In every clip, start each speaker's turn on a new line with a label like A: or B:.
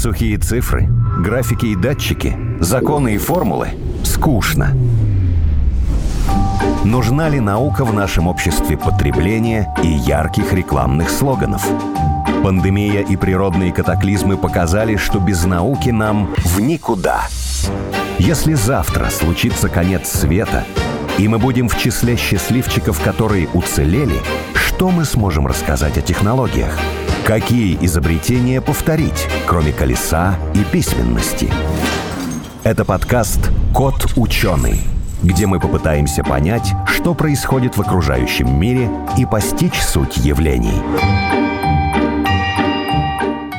A: Сухие цифры, графики и датчики, законы и формулы – скучно. Нужна ли наука в нашем обществе потребления и ярких рекламных слоганов? Пандемия и природные катаклизмы показали, что без науки нам в никуда. Если завтра случится конец света, и мы будем в числе счастливчиков, которые уцелели, что мы сможем рассказать о технологиях? Какие изобретения повторить, кроме колеса и письменности? Это подкаст «Кот ученый», где мы попытаемся понять, что происходит в окружающем мире и постичь суть явлений.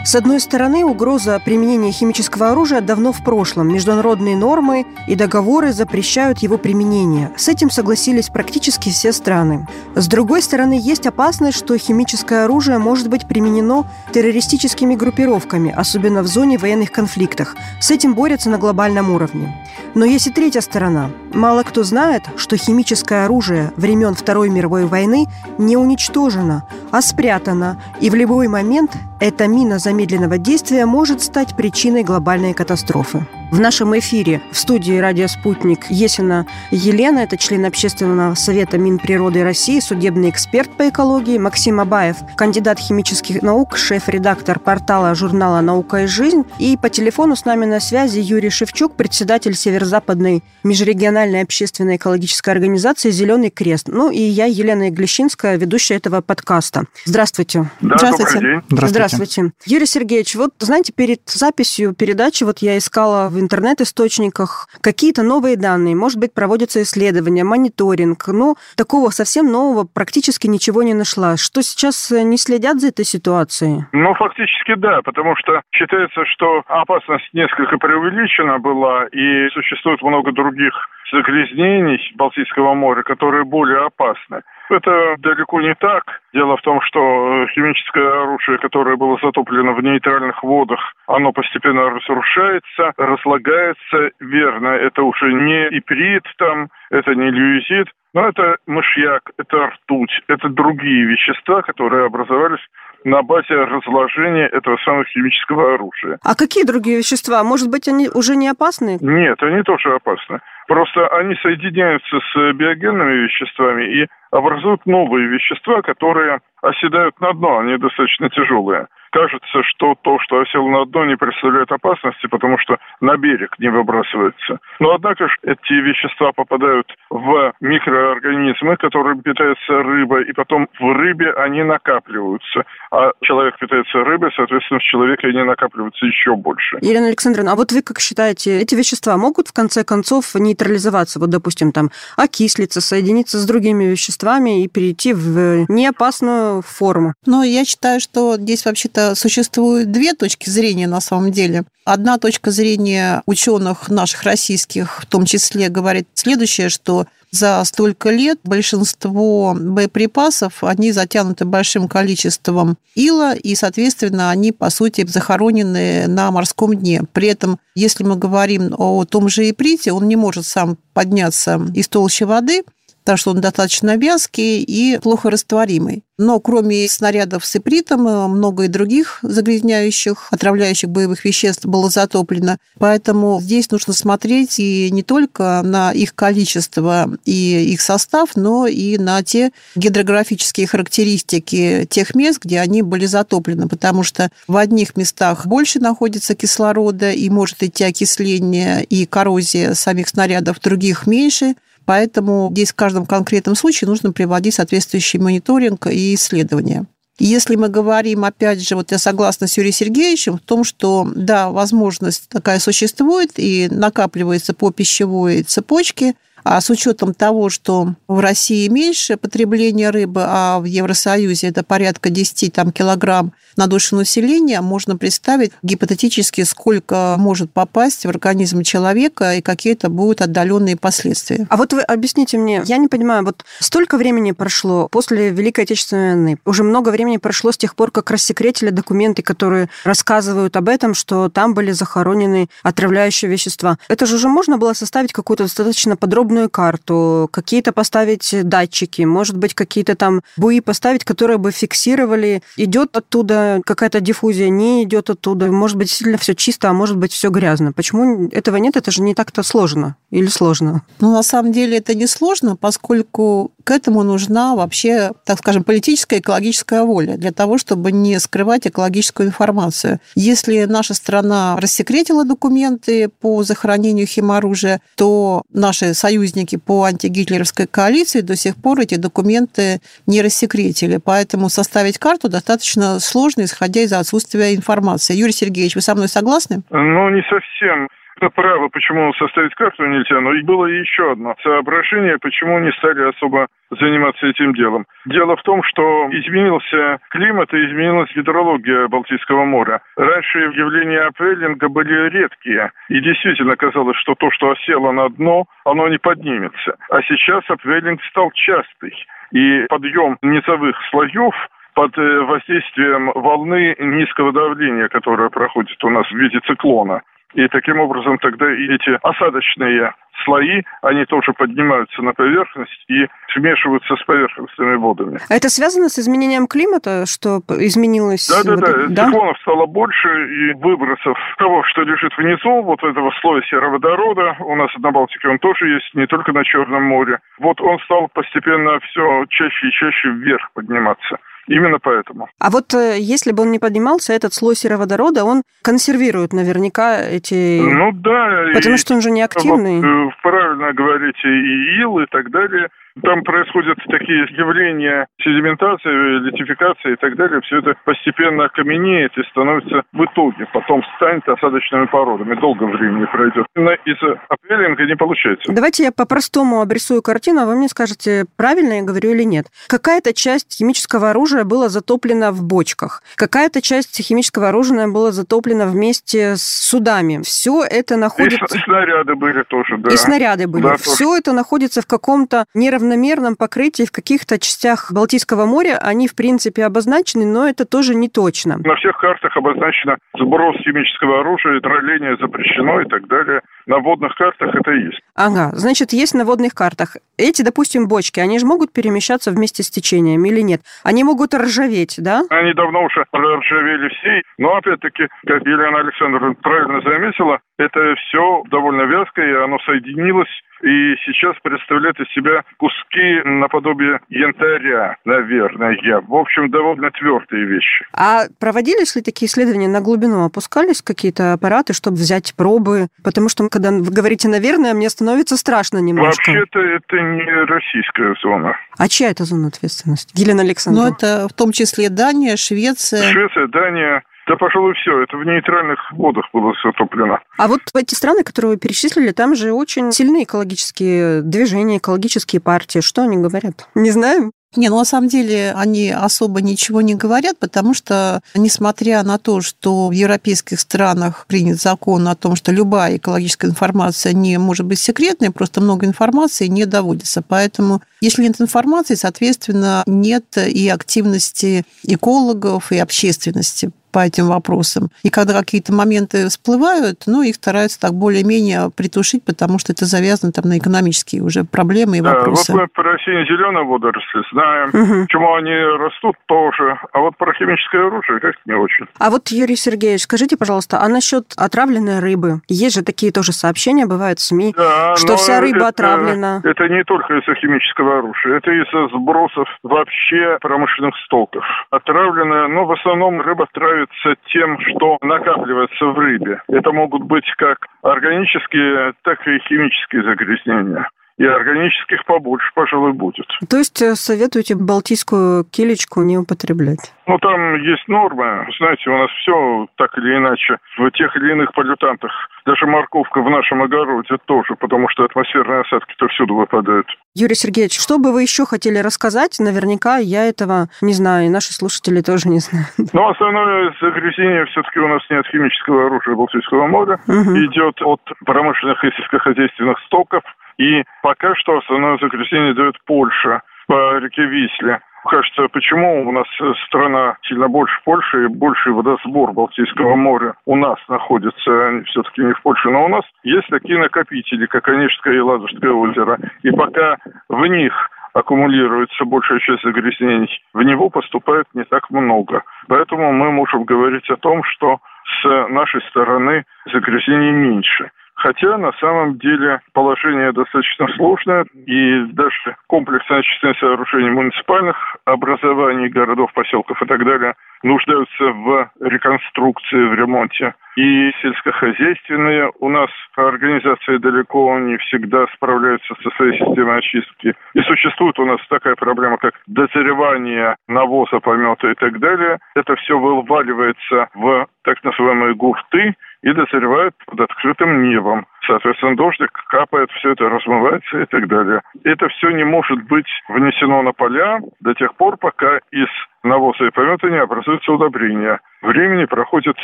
B: С одной стороны, угроза применения химического оружия давно в прошлом. Международные нормы и договоры запрещают его применение. С этим согласились практически все страны. С другой стороны, есть опасность, что химическое оружие может быть применено террористическими группировками, особенно в зоне военных конфликтов. С этим борются на глобальном уровне. Но есть и третья сторона. Мало кто знает, что химическое оружие времен Второй мировой войны не уничтожено, а спрятано, и в любой момент эта мина замедленного действия может стать причиной глобальной катастрофы. В нашем эфире в студии «Радио Спутник» Есина Елена, это член Общественного совета Минприроды России, судебный эксперт по экологии, Максим Абаев, кандидат химических наук, шеф-редактор портала журнала «Наука и жизнь». И по телефону с нами на связи Юрий Шевчук, председатель Северо-Западной межрегиональной общественной экологической организации «Зеленый крест». Ну и я, Елена Иглещинская, ведущая этого подкаста. Здравствуйте.
C: Да,
B: Здравствуйте.
C: Здравствуйте.
B: Здравствуйте. Юрий Сергеевич, вот, знаете, перед записью передачи вот я искала в интернет-источниках какие-то новые данные. Может быть, проводятся исследования, мониторинг. Но такого совсем нового практически ничего не нашла. Что сейчас э, не следят за этой ситуацией?
C: Ну, фактически да, потому что считается, что опасность несколько преувеличена была, и существует много других загрязнений Балтийского моря, которые более опасны. Это далеко не так. Дело в том, что химическое оружие, которое было затоплено в нейтральных водах, оно постепенно разрушается, разлагается. Верно, это уже не иприт там, это не люизит, но это мышьяк, это ртуть, это другие вещества, которые образовались на базе разложения этого самого химического оружия.
B: А какие другие вещества? Может быть, они уже не опасны?
C: Нет, они тоже опасны. Просто они соединяются с биогенными веществами и образуют новые вещества, которые оседают на дно, они достаточно тяжелые кажется, что то, что осело на дно, не представляет опасности, потому что на берег не выбрасывается. Но однако же эти вещества попадают в микроорганизмы, которые питаются рыбой, и потом в рыбе они накапливаются. А человек питается рыбой, соответственно, в человеке они накапливаются еще больше.
B: Елена Александровна, а вот вы как считаете, эти вещества могут в конце концов нейтрализоваться? Вот, допустим, там окислиться, соединиться с другими веществами и перейти в неопасную форму?
D: Ну, я считаю, что здесь вообще-то это существует две точки зрения на самом деле. Одна точка зрения ученых наших российских, в том числе, говорит следующее, что за столько лет большинство боеприпасов, они затянуты большим количеством ила, и, соответственно, они, по сути, захоронены на морском дне. При этом, если мы говорим о том же иприте, он не может сам подняться из толщи воды, потому что он достаточно вязкий и плохо растворимый. Но кроме снарядов с ипритом, э, много и других загрязняющих, отравляющих боевых веществ было затоплено. Поэтому здесь нужно смотреть и не только на их количество и их состав, но и на те гидрографические характеристики тех мест, где они были затоплены. Потому что в одних местах больше находится кислорода и может идти окисление и коррозия самих снарядов, в других меньше – Поэтому здесь в каждом конкретном случае нужно приводить соответствующий мониторинг и исследования. Если мы говорим, опять же, вот я согласна с Юрием Сергеевичем в том, что, да, возможность такая существует и накапливается по пищевой цепочке – а с учетом того, что в России меньше потребления рыбы, а в Евросоюзе это порядка 10 там, килограмм на душу населения, можно представить гипотетически, сколько может попасть в организм человека и какие это будут отдаленные последствия.
B: А вот вы объясните мне, я не понимаю, вот столько времени прошло после Великой Отечественной войны, уже много времени прошло с тех пор, как рассекретили документы, которые рассказывают об этом, что там были захоронены отравляющие вещества. Это же уже можно было составить какую-то достаточно подробную природную карту, какие-то поставить датчики, может быть, какие-то там буи поставить, которые бы фиксировали, идет оттуда какая-то диффузия, не идет оттуда, может быть, действительно все чисто, а может быть, все грязно. Почему этого нет? Это же не так-то сложно. Или сложно?
D: Ну, на самом деле это не сложно, поскольку к этому нужна вообще, так скажем, политическая экологическая воля для того, чтобы не скрывать экологическую информацию. Если наша страна рассекретила документы по захоронению химоружия, то наши союзники по антигитлеровской коалиции до сих пор эти документы не рассекретили. Поэтому составить карту достаточно сложно, исходя из отсутствия информации. Юрий Сергеевич, вы со мной согласны?
C: Ну, не совсем это право, почему составить карту нельзя, но и было еще одно соображение, почему не стали особо заниматься этим делом. Дело в том, что изменился климат и изменилась гидрология Балтийского моря. Раньше явления апрелинга были редкие, и действительно казалось, что то, что осело на дно, оно не поднимется. А сейчас апрелинг стал частый, и подъем низовых слоев под э, воздействием волны низкого давления, которая проходит у нас в виде циклона. И таким образом тогда и эти осадочные слои, они тоже поднимаются на поверхность и смешиваются с поверхностными водами.
B: А это связано с изменением климата, что изменилось?
C: Да, да, вот да. Циклонов стало больше, и выбросов того, что лежит внизу, вот этого слоя сероводорода, у нас на Балтике он тоже есть, не только на Черном море. Вот он стал постепенно все чаще и чаще вверх подниматься. Именно поэтому.
B: А вот э, если бы он не поднимался, этот слой сероводорода, он консервирует наверняка эти...
C: Ну да.
B: Потому что он же не активный.
C: Вот, э, правильно говорите, и ил, и так далее. Там происходят такие явления седиментации, литификации и так далее. Все это постепенно каменеет и становится в итоге. Потом станет осадочными породами. Долго времени пройдет. Но из-за апеллинга не получается.
B: Давайте я по-простому обрисую картину, а вы мне скажете, правильно я говорю или нет. Какая-то часть химического оружия была затоплена в бочках. Какая-то часть химического оружия была затоплена вместе с судами. Все это находится...
C: И снаряды были тоже, да.
B: И снаряды были. Да, Все тоже. это находится в каком-то неравном равномерном покрытии в каких-то частях Балтийского моря они, в принципе, обозначены, но это тоже не точно.
C: На всех картах обозначено сброс химического оружия, тролление запрещено и так далее. На водных картах это есть.
B: Ага, значит, есть на водных картах. Эти, допустим, бочки, они же могут перемещаться вместе с течением или нет? Они могут ржаветь, да?
C: Они давно уже ржавели все. Но, опять-таки, как Елена Александровна правильно заметила, это все довольно вязкое, и оно соединилось и сейчас представляет из себя куски наподобие янтаря, наверное. В общем, довольно твердые вещи.
B: А проводились ли такие исследования на глубину? Опускались какие-то аппараты, чтобы взять пробы? Потому что, когда вы говорите «наверное», мне становится страшно немножко.
C: Вообще-то это не российская зона.
B: А чья это зона ответственности? Елена Александровна.
D: Ну, это в том числе Дания, Швеция.
C: Швеция, Дания, да, пожалуй, все. Это в нейтральных водах было все топлено.
B: А вот эти страны, которые вы перечислили, там же очень сильные экологические движения, экологические партии. Что они говорят? Не знаем.
D: Не, ну на самом деле они особо ничего не говорят, потому что, несмотря на то, что в европейских странах принят закон о том, что любая экологическая информация не может быть секретной, просто много информации не доводится. Поэтому, если нет информации, соответственно, нет и активности экологов, и общественности по этим вопросам. И когда какие-то моменты всплывают, ну, их стараются так более-менее притушить, потому что это завязано там на экономические уже проблемы и вопросы.
C: Да, вот мы про сине-зеленые водоросли знаем, угу. почему они растут тоже, а вот про химическое оружие как-то не очень.
B: А вот, Юрий Сергеевич, скажите, пожалуйста, а насчет отравленной рыбы? Есть же такие тоже сообщения, бывают в СМИ, да, что вся рыба
C: это,
B: отравлена.
C: Это не только из-за химического оружия, это из-за сбросов вообще промышленных стоков. Отравленная, но в основном рыба травит становится тем, что накапливается в рыбе. Это могут быть как органические, так и химические загрязнения и органических побольше, пожалуй, будет.
B: То есть э, советуете балтийскую килечку не употреблять?
C: Ну, там есть нормы. Знаете, у нас все так или иначе в тех или иных полютантах. Даже морковка в нашем огороде тоже, потому что атмосферные осадки-то всюду выпадают.
B: Юрий Сергеевич, что бы вы еще хотели рассказать? Наверняка я этого не знаю, и наши слушатели тоже не знают.
C: Ну, основное загрязнение все-таки у нас не от химического оружия Балтийского моря. Угу. Идет от промышленных и сельскохозяйственных стоков, и пока что основное загрязнение дает Польша по реке Висле. Кажется, почему у нас страна сильно больше Польши и больший водосбор Балтийского моря у нас находится, все-таки не в Польше, но у нас есть такие накопители, как Онежское и Ладожское озеро. И пока в них аккумулируется большая часть загрязнений, в него поступает не так много. Поэтому мы можем говорить о том, что с нашей стороны загрязнений меньше. Хотя на самом деле положение достаточно сложное, и даже комплексное очистные сооружения муниципальных образований, городов, поселков и так далее нуждаются в реконструкции, в ремонте. И сельскохозяйственные у нас организации далеко не всегда справляются со своей системой очистки. И существует у нас такая проблема, как дозревание навоза, помета и так далее. Это все вываливается в так называемые гурты, и дозревает под открытым небом. Соответственно, дождик капает, все это размывается и так далее. Это все не может быть внесено на поля до тех пор, пока из навоза и помета не образуется удобрения. Времени проходит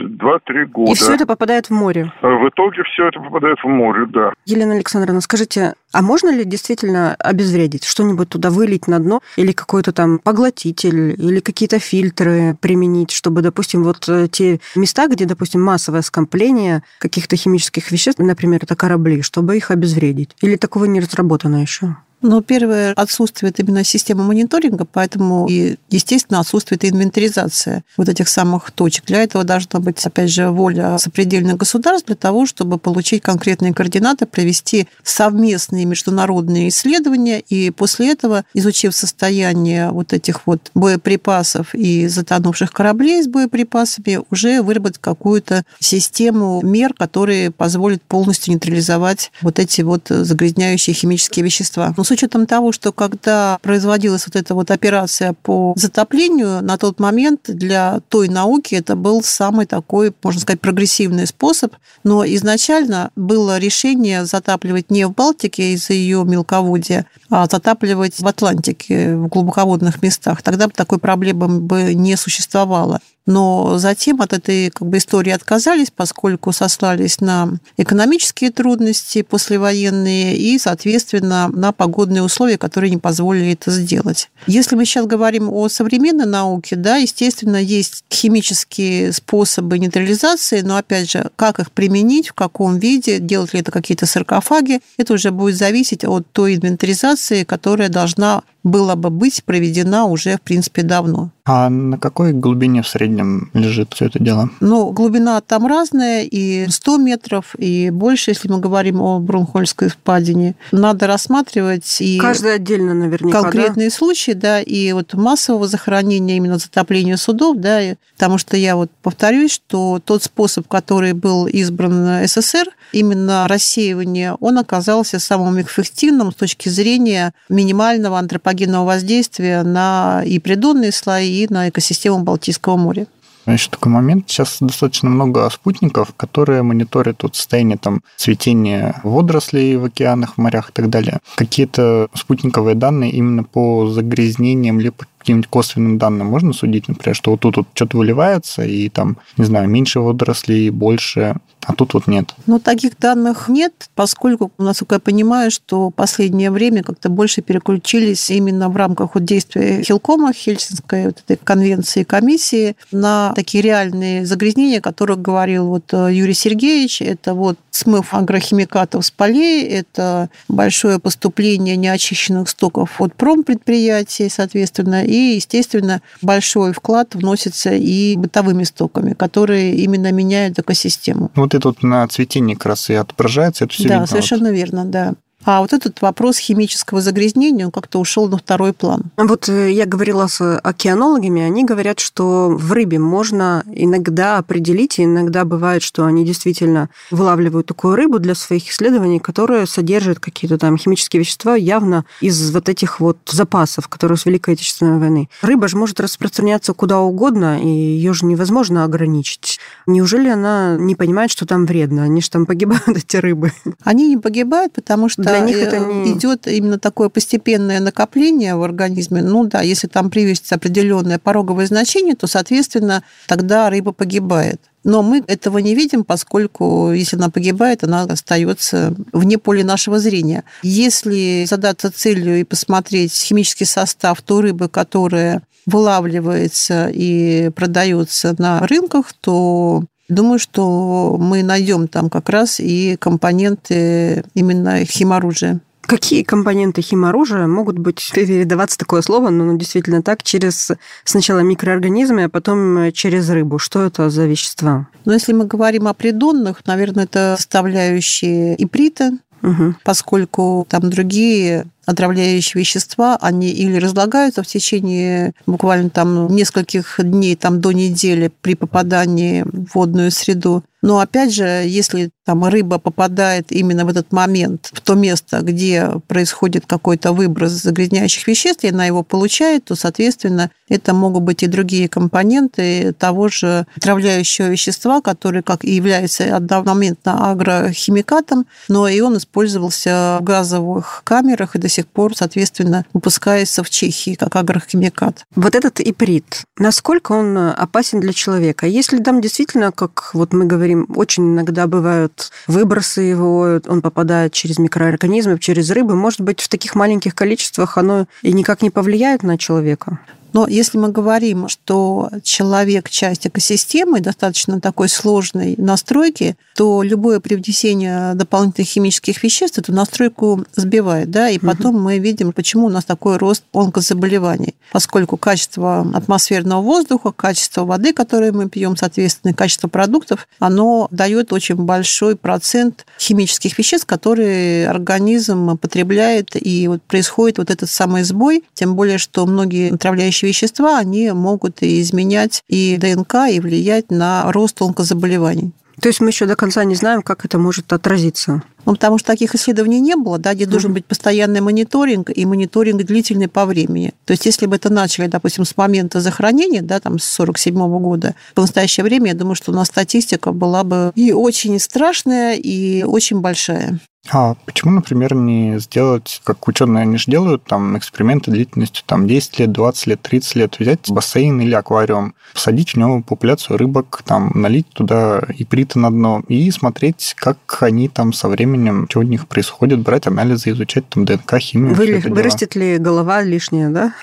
C: 2-3 года.
B: И все это попадает в море?
C: В итоге все это попадает в море, да.
B: Елена Александровна, скажите, а можно ли действительно обезвредить? Что-нибудь туда вылить на дно? Или какой-то там поглотитель? Или какие-то фильтры применить, чтобы, допустим, вот э, те места, где, допустим, массовое скопление каких-то химических веществ, например, это корабли, чтобы их обезвредить? Или такого не разработано еще?
D: Но первое, отсутствует именно система мониторинга, поэтому и, естественно, отсутствует инвентаризация вот этих самых точек. Для этого должна быть, опять же, воля сопредельных государств для того, чтобы получить конкретные координаты, провести совместные международные исследования, и после этого, изучив состояние вот этих вот боеприпасов и затонувших кораблей с боеприпасами, уже выработать какую-то систему мер, которые позволят полностью нейтрализовать вот эти вот загрязняющие химические вещества. Но с учетом того, что когда производилась вот эта вот операция по затоплению, на тот момент для той науки это был самый такой, можно сказать, прогрессивный способ. Но изначально было решение затапливать не в Балтике из-за ее мелководья, а затапливать в Атлантике, в глубоководных местах. Тогда бы такой проблемы бы не существовало. Но затем от этой как бы, истории отказались, поскольку сослались на экономические трудности послевоенные и, соответственно, на погодные условия, которые не позволили это сделать. Если мы сейчас говорим о современной науке, да, естественно, есть химические способы нейтрализации, но, опять же, как их применить, в каком виде, делать ли это какие-то саркофаги, это уже будет зависеть от той инвентаризации, которая должна была бы быть проведена уже, в принципе, давно.
E: А на какой глубине в среднем лежит все это дело?
D: Ну, глубина там разная, и 100 метров, и больше, если мы говорим о Брунхольской впадине. Надо рассматривать и...
B: Каждый отдельно наверняка,
D: Конкретные
B: да?
D: случаи, да, и вот массового захоронения, именно затопления судов, да, потому что я вот повторюсь, что тот способ, который был избран СССР, именно рассеивание, он оказался самым эффективным с точки зрения минимального антропогенного воздействия на и придонные слои, и на экосистему Балтийского моря.
E: Еще такой момент. Сейчас достаточно много спутников, которые мониторят вот состояние там цветения водорослей в океанах, в морях и так далее. Какие-то спутниковые данные именно по загрязнениям либо каким-нибудь косвенным данным можно судить, например, что вот тут вот что-то выливается, и там, не знаю, меньше водорослей, больше, а тут вот нет?
D: Ну, таких данных нет, поскольку, насколько я понимаю, что в последнее время как-то больше переключились именно в рамках вот действия Хилкома, Хельсинской вот этой конвенции комиссии, на такие реальные загрязнения, о которых говорил вот э, Юрий Сергеевич. Это вот смыв агрохимикатов с полей, это большое поступление неочищенных стоков от промпредприятий, соответственно, и, естественно, большой вклад вносится и бытовыми стоками, которые именно меняют экосистему.
E: Вот это вот на цветении как раз и отображается, это все
D: Да,
E: видно.
D: совершенно
E: вот.
D: верно, да. А вот этот вопрос химического загрязнения, он как-то ушел на второй план.
B: Вот э, я говорила с океанологами, они говорят, что в рыбе можно иногда определить, и иногда бывает, что они действительно вылавливают такую рыбу для своих исследований, которая содержит какие-то там химические вещества явно из вот этих вот запасов, которые с Великой Отечественной войны. Рыба же может распространяться куда угодно, и ее же невозможно ограничить. Неужели она не понимает, что там вредно? Они же там погибают, эти рыбы.
D: Они не погибают, потому что
B: Для них это не-
D: идет именно такое постепенное накопление в организме. Ну да, если там превысится определенное пороговое значение, то, соответственно, тогда рыба погибает. Но мы этого не видим, поскольку если она погибает, она остается вне поля нашего зрения. Если задаться целью и посмотреть химический состав той рыбы, которая вылавливается и продается на рынках, то думаю, что мы найдем там как раз и компоненты именно химоружия.
B: Какие компоненты химоружия могут быть, передаваться такое слово, но ну, действительно так, через сначала микроорганизмы, а потом через рыбу? Что это за вещества?
D: Ну, если мы говорим о придонных, наверное, это составляющие иприта, угу. поскольку там другие отравляющие вещества, они или разлагаются в течение буквально там нескольких дней, там до недели при попадании в водную среду, но опять же, если там рыба попадает именно в этот момент в то место, где происходит какой-то выброс загрязняющих веществ, и она его получает, то, соответственно, это могут быть и другие компоненты того же отравляющего вещества, который как и является одномоментно агрохимикатом, но и он использовался в газовых камерах и до сих пор, соответственно, выпускается в Чехии как агрохимикат.
B: Вот этот иприт, насколько он опасен для человека? Если там действительно, как вот мы говорим, очень иногда бывают выбросы его, он попадает через микроорганизмы, через рыбы. Может быть, в таких маленьких количествах оно и никак не повлияет на человека?
D: Но если мы говорим, что человек – часть экосистемы, достаточно такой сложной настройки, то любое привнесение дополнительных химических веществ эту настройку сбивает. Да? И потом угу. мы видим, почему у нас такой рост онкозаболеваний. Поскольку качество атмосферного воздуха, качество воды, которую мы пьем, соответственно, качество продуктов, оно дает очень большой процент химических веществ, которые организм потребляет, и вот происходит вот этот самый сбой, тем более, что многие отравляющие действующие вещества, они могут и изменять и ДНК, и влиять на рост онкозаболеваний.
B: То есть мы еще до конца не знаем, как это может отразиться.
D: Ну, потому что таких исследований не было, да, где mm должен быть постоянный мониторинг и мониторинг длительный по времени. То есть, если бы это начали, допустим, с момента захоронения, да, там, с 47 года, в настоящее время, я думаю, что у нас статистика была бы и очень страшная, и очень большая.
E: А почему, например, не сделать, как ученые они же делают, там, эксперименты длительностью там, 10 лет, 20 лет, 30 лет, взять бассейн или аквариум, посадить в него популяцию рыбок, там, налить туда иприты на дно и смотреть, как они там со временем, что у них происходит, брать анализы, изучать там ДНК, химию.
B: Вы, вырастет ли голова лишняя, да?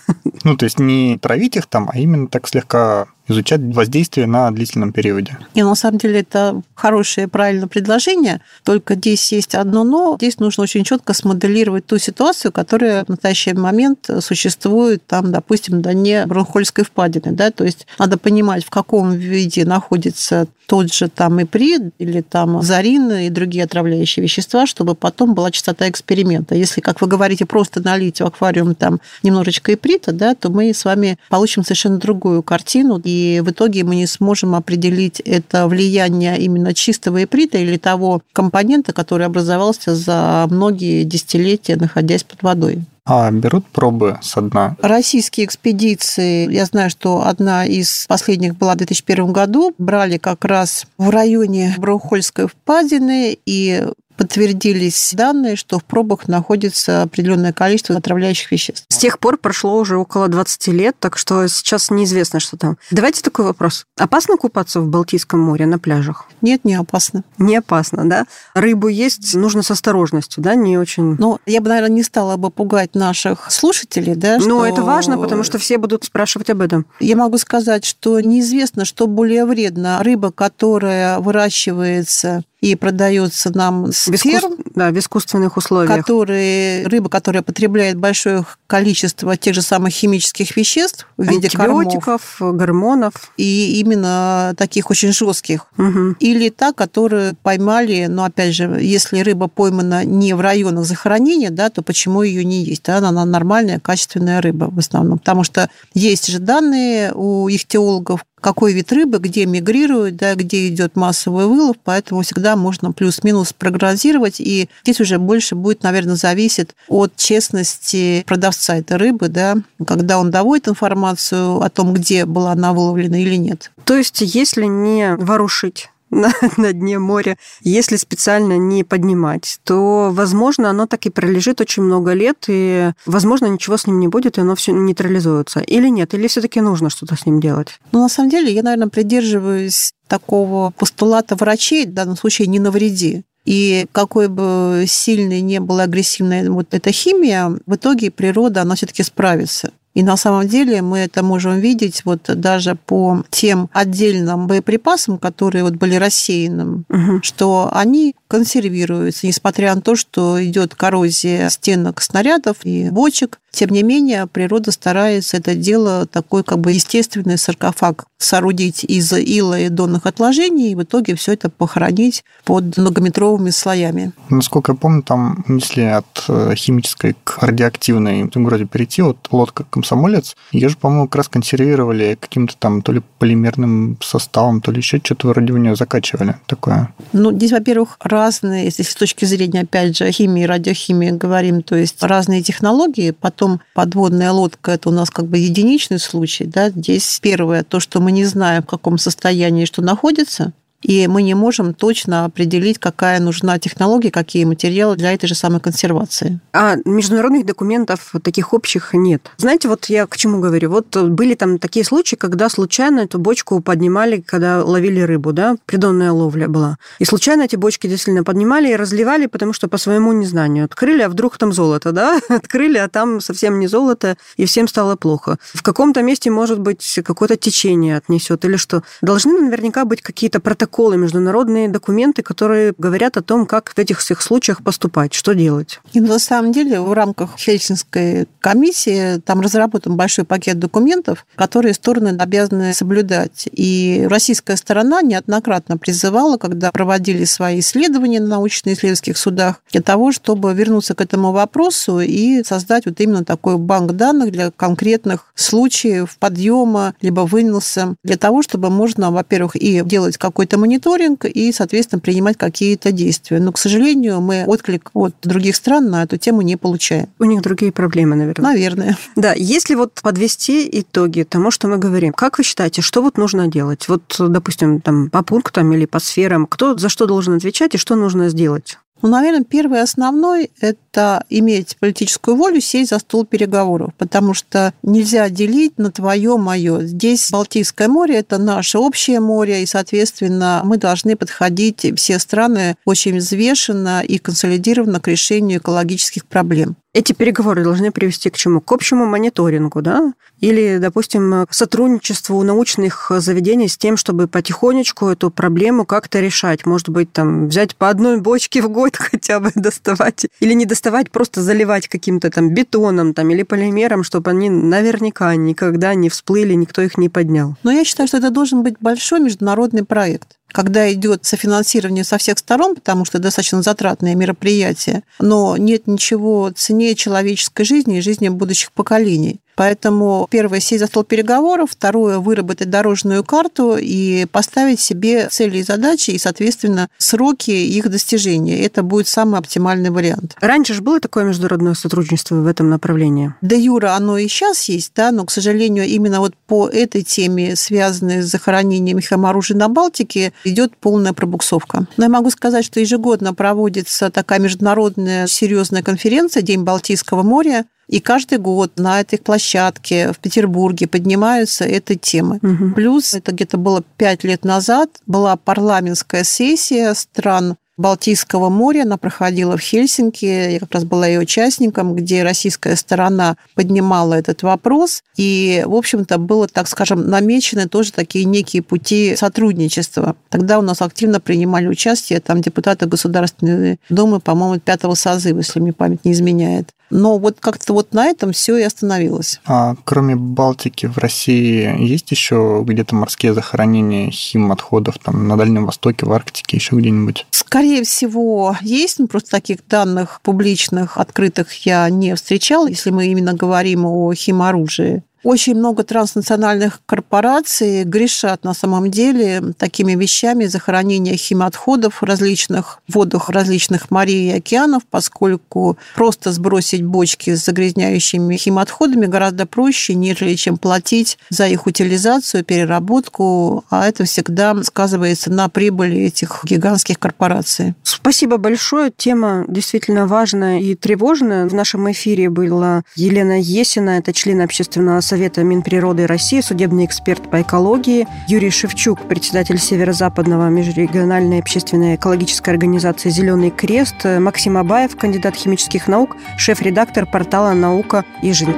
E: Ну, то есть не травить их там, а именно так слегка изучать воздействие на длительном периоде.
D: И на самом деле это хорошее, правильное предложение, только здесь есть одно но. Здесь нужно очень четко смоделировать ту ситуацию, которая в настоящий момент существует там, допустим, до не бронхольской впадины. Да? То есть надо понимать, в каком виде находится тот же там иприд или там зарин и другие отравляющие вещества, чтобы потом была частота эксперимента. Если, как вы говорите, просто налить в аквариум там немножечко иприта, да, то мы с вами получим совершенно другую картину, и в итоге мы не сможем определить это влияние именно чистого иприта или того компонента, который образовался за многие десятилетия, находясь под водой.
E: А берут пробы со дна?
D: Российские экспедиции, я знаю, что одна из последних была в 2001 году, брали как раз в районе Браухольской впадины, и подтвердились данные, что в пробах находится определенное количество отравляющих веществ.
B: С тех пор прошло уже около 20 лет, так что сейчас неизвестно, что там. Давайте такой вопрос. Опасно купаться в Балтийском море на пляжах?
D: Нет, не опасно.
B: Не опасно, да? Рыбу есть нужно с осторожностью, да, не очень...
D: Ну, я бы, наверное, не стала бы пугать наших слушателей, да,
B: Но это важно, потому что все будут спрашивать об этом.
D: Я могу сказать, что неизвестно, что более вредно. Рыба, которая выращивается и продается нам с
B: в, ферм, да, в искусственных условиях.
D: Которые, рыба, которая потребляет большое количество тех же самых химических веществ в виде
B: антибиотиков,
D: кормов,
B: гормонов.
D: И именно таких очень жестких.
B: Угу.
D: Или та, которую поймали, но опять же, если рыба поймана не в районах захоронения, да, то почему ее не есть? Да? Она нормальная, качественная рыба в основном. Потому что есть же данные у ихтиологов, какой вид рыбы, где мигрирует, да, где идет массовый вылов, поэтому всегда можно плюс-минус прогнозировать, и здесь уже больше будет, наверное, зависеть от честности продавца этой рыбы, да, когда он доводит информацию о том, где была она выловлена или нет.
B: То есть, если не ворушить на, на дне моря, если специально не поднимать, то, возможно, оно так и пролежит очень много лет, и, возможно, ничего с ним не будет, и оно все нейтрализуется. Или нет? Или все-таки нужно что-то с ним делать?
D: Ну, на самом деле, я, наверное, придерживаюсь такого постулата врачей, в данном случае не навреди. И какой бы сильной не была агрессивная вот эта химия, в итоге природа, она все-таки справится. И на самом деле мы это можем видеть вот даже по тем отдельным боеприпасам, которые вот были рассеянным, угу. что они консервируются, несмотря на то, что идет коррозия стенок снарядов и бочек. Тем не менее, природа старается это дело такой как бы естественный саркофаг соорудить из ила и донных отложений, и в итоге все это похоронить под многометровыми слоями.
E: Насколько я помню, там, если от э, химической к радиоактивной угрозе перейти, вот лодка «Комсомолец», ее же, по-моему, как раз консервировали каким-то там то ли полимерным составом, то ли еще что-то вроде в нее закачивали такое.
D: Ну, здесь, во-первых, разные, если с точки зрения, опять же, химии радиохимии говорим, то есть разные технологии, потом подводная лодка – это у нас как бы единичный случай, да, здесь первое, то, что мы не знаем, в каком состоянии что находится, и мы не можем точно определить, какая нужна технология, какие материалы для этой же самой консервации.
B: А международных документов таких общих нет. Знаете, вот я к чему говорю? Вот были там такие случаи, когда случайно эту бочку поднимали, когда ловили рыбу, да, придонная ловля была. И случайно эти бочки действительно поднимали и разливали, потому что по своему незнанию. Открыли, а вдруг там золото, да? Открыли, а там совсем не золото, и всем стало плохо. В каком-то месте, может быть, какое-то течение отнесет или что. Должны наверняка быть какие-то протоколы протоколы, международные документы, которые говорят о том, как в этих всех случаях поступать, что делать.
D: И на самом деле в рамках Хельсинской комиссии там разработан большой пакет документов, которые стороны обязаны соблюдать. И российская сторона неоднократно призывала, когда проводили свои исследования на научно-исследовательских судах, для того, чтобы вернуться к этому вопросу и создать вот именно такой банк данных для конкретных случаев подъема либо выноса, для того, чтобы можно, во-первых, и делать какой-то какой-то мониторинг и, соответственно, принимать какие-то действия. Но, к сожалению, мы отклик от других стран на эту тему не получаем.
B: У них другие проблемы, наверное.
D: Наверное.
B: Да, если вот подвести итоги тому, что мы говорим, как вы считаете, что вот нужно делать? Вот, допустим, там по пунктам или по сферам, кто за что должен отвечать и что нужно сделать?
D: Ну, наверное, первый основной – это иметь политическую волю сесть за стол переговоров, потому что нельзя делить на твое, мое. Здесь Балтийское море – это наше общее море, и, соответственно, мы должны подходить, все страны, очень взвешенно и консолидированно к решению экологических проблем.
B: Эти переговоры должны привести к чему? К общему мониторингу, да? Или, допустим, к сотрудничеству научных заведений с тем, чтобы потихонечку эту проблему как-то решать. Может быть, там, взять по одной бочке в год хотя бы доставать. Или не доставать, просто заливать каким-то там бетоном там, или полимером, чтобы они наверняка никогда не всплыли, никто их не поднял.
D: Но я считаю, что это должен быть большой международный проект когда идет софинансирование со всех сторон, потому что достаточно затратное мероприятие, но нет ничего ценнее человеческой жизни и жизни будущих поколений. Поэтому первое – сесть за стол переговоров, второе – выработать дорожную карту и поставить себе цели и задачи, и, соответственно, сроки их достижения. Это будет самый оптимальный вариант.
B: Раньше же было такое международное сотрудничество в этом направлении?
D: Да, Юра, оно и сейчас есть, да, но, к сожалению, именно вот по этой теме, связанной с захоронением химоружия на Балтике, идет полная пробуксовка. Но я могу сказать, что ежегодно проводится такая международная серьезная конференция «День Балтийского моря», и каждый год на этой площадке в Петербурге поднимаются этой темы. Угу. Плюс это где-то было пять лет назад была парламентская сессия стран Балтийского моря. Она проходила в Хельсинки. Я как раз была ее участником, где российская сторона поднимала этот вопрос. И, в общем-то, было, так скажем, намечены тоже такие некие пути сотрудничества. Тогда у нас активно принимали участие там депутаты Государственной Думы, по-моему, пятого созыва, если мне память не изменяет. Но вот как-то вот на этом все и остановилось.
E: А кроме Балтики в России есть еще где-то морские захоронения хим-отходов там на Дальнем Востоке, в Арктике, еще где-нибудь?
D: Скорее всего, есть, но просто таких данных публичных, открытых я не встречала, если мы именно говорим о химоружии. Очень много транснациональных корпораций грешат на самом деле такими вещами захоронения химоотходов в различных водах различных морей и океанов, поскольку просто сбросить бочки с загрязняющими химоотходами гораздо проще, нежели чем платить за их утилизацию, переработку, а это всегда сказывается на прибыли этих гигантских корпораций.
B: Спасибо большое. Тема действительно важная и тревожная. В нашем эфире была Елена Есина, это член общественного совета Минприроды России, судебный эксперт по экологии, Юрий Шевчук, председатель Северо-Западного межрегиональной общественной экологической организации «Зеленый крест», Максим Абаев, кандидат химических наук, шеф-редактор портала «Наука и жизнь».